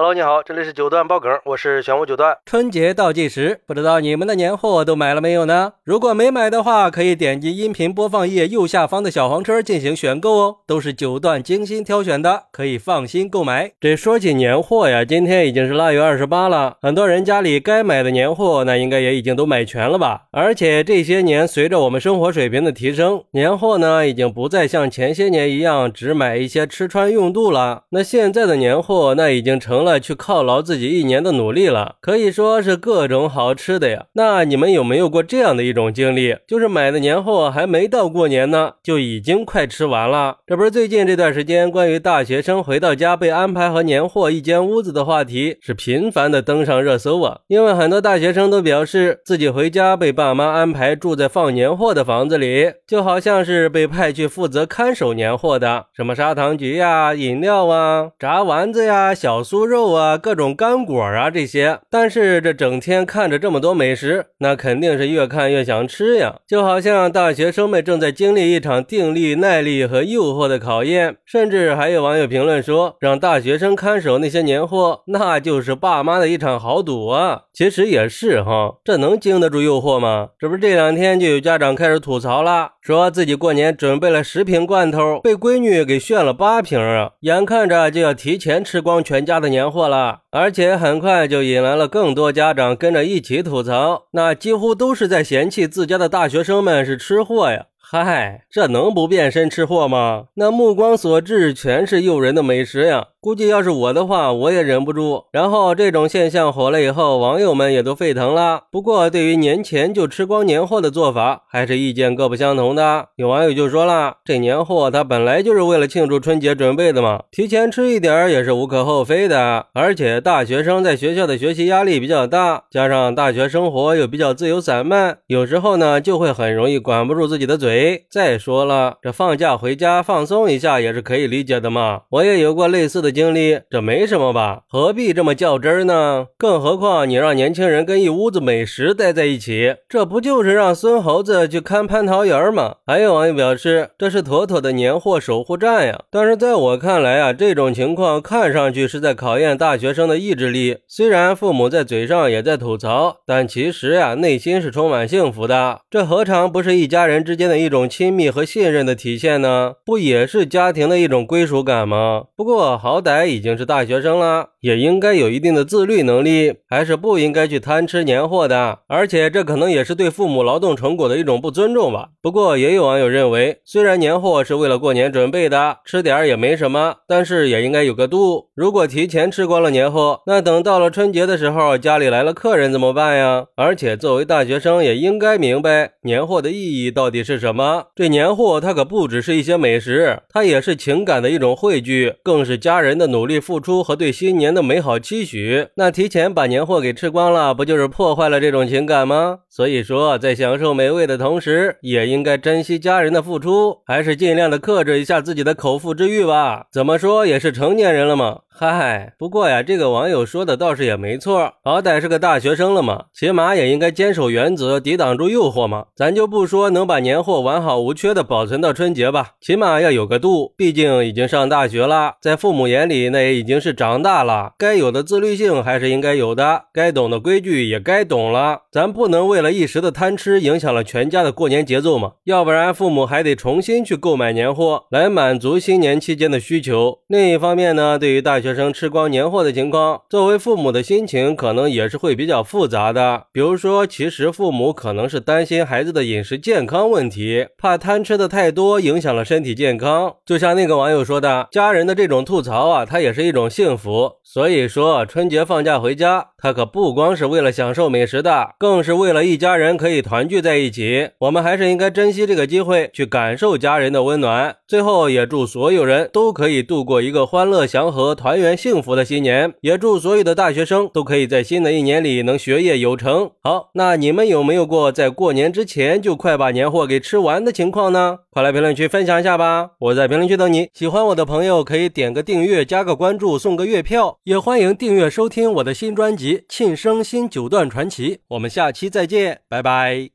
Hello，你好，这里是九段爆梗，我是玄武九段。春节倒计时，不知道你们的年货都买了没有呢？如果没买的话，可以点击音频播放页右下方的小黄车进行选购哦，都是九段精心挑选的，可以放心购买。这说起年货呀，今天已经是腊月二十八了，很多人家里该买的年货，那应该也已经都买全了吧？而且这些年随着我们生活水平的提升，年货呢已经不再像前些年一样只买一些吃穿用度了。那现在的年货，那已经成了。去犒劳自己一年的努力了，可以说是各种好吃的呀。那你们有没有过这样的一种经历？就是买的年货还没到过年呢，就已经快吃完了。这不是最近这段时间关于大学生回到家被安排和年货一间屋子的话题是频繁的登上热搜啊。因为很多大学生都表示自己回家被爸妈安排住在放年货的房子里，就好像是被派去负责看守年货的，什么砂糖橘呀、饮料啊、炸丸子呀、小酥肉。肉啊，各种干果啊，这些。但是这整天看着这么多美食，那肯定是越看越想吃呀。就好像大学生们正在经历一场定力、耐力和诱惑的考验。甚至还有网友评论说，让大学生看守那些年货，那就是爸妈的一场豪赌啊。其实也是哈，这能经得住诱惑吗？这不是这两天就有家长开始吐槽了，说自己过年准备了十瓶罐头，被闺女给炫了八瓶啊，眼看着就要提前吃光全家的年。年货了，而且很快就引来了更多家长跟着一起吐槽，那几乎都是在嫌弃自家的大学生们是吃货呀。嗨，这能不变身吃货吗？那目光所至全是诱人的美食呀！估计要是我的话，我也忍不住。然后这种现象火了以后，网友们也都沸腾了。不过，对于年前就吃光年货的做法，还是意见各不相同的。有网友就说了：“这年货它本来就是为了庆祝春节准备的嘛，提前吃一点也是无可厚非的。而且大学生在学校的学习压力比较大，加上大学生活又比较自由散漫，有时候呢就会很容易管不住自己的嘴。”哎再说了，这放假回家放松一下也是可以理解的嘛。我也有过类似的经历，这没什么吧？何必这么较真呢？更何况你让年轻人跟一屋子美食待在一起，这不就是让孙猴子去看蟠桃园吗？还有网友表示，这是妥妥的年货守护战呀。但是在我看来啊，这种情况看上去是在考验大学生的意志力。虽然父母在嘴上也在吐槽，但其实呀，内心是充满幸福的。这何尝不是一家人之间的一？一种亲密和信任的体现呢，不也是家庭的一种归属感吗？不过好歹已经是大学生了，也应该有一定的自律能力，还是不应该去贪吃年货的。而且这可能也是对父母劳动成果的一种不尊重吧。不过也有网友认为，虽然年货是为了过年准备的，吃点也没什么，但是也应该有个度。如果提前吃光了年货，那等到了春节的时候，家里来了客人怎么办呀？而且作为大学生，也应该明白年货的意义到底是什么。这年货它可不只是一些美食，它也是情感的一种汇聚，更是家人的努力付出和对新年的美好期许。那提前把年货给吃光了，不就是破坏了这种情感吗？所以说，在享受美味的同时，也应该珍惜家人的付出，还是尽量的克制一下自己的口腹之欲吧。怎么说也是成年人了嘛。嗨，不过呀，这个网友说的倒是也没错，好歹是个大学生了嘛，起码也应该坚守原则，抵挡住诱惑嘛。咱就不说能把年货完好无缺的保存到春节吧，起码要有个度，毕竟已经上大学了，在父母眼里那也已经是长大了，该有的自律性还是应该有的，该懂的规矩也该懂了。咱不能为了一时的贪吃，影响了全家的过年节奏嘛，要不然父母还得重新去购买年货来满足新年期间的需求。另一方面呢，对于大学。学生吃光年货的情况，作为父母的心情可能也是会比较复杂的。比如说，其实父母可能是担心孩子的饮食健康问题，怕贪吃的太多影响了身体健康。就像那个网友说的，家人的这种吐槽啊，它也是一种幸福。所以说，春节放假回家，他可不光是为了享受美食的，更是为了一家人可以团聚在一起。我们还是应该珍惜这个机会，去感受家人的温暖。最后，也祝所有人都可以度过一个欢乐祥和团团。圆幸福的新年，也祝所有的大学生都可以在新的一年里能学业有成。好，那你们有没有过在过年之前就快把年货给吃完的情况呢？快来评论区分享一下吧！我在评论区等你。喜欢我的朋友可以点个订阅，加个关注，送个月票。也欢迎订阅收听我的新专辑《庆生新九段传奇》。我们下期再见，拜拜。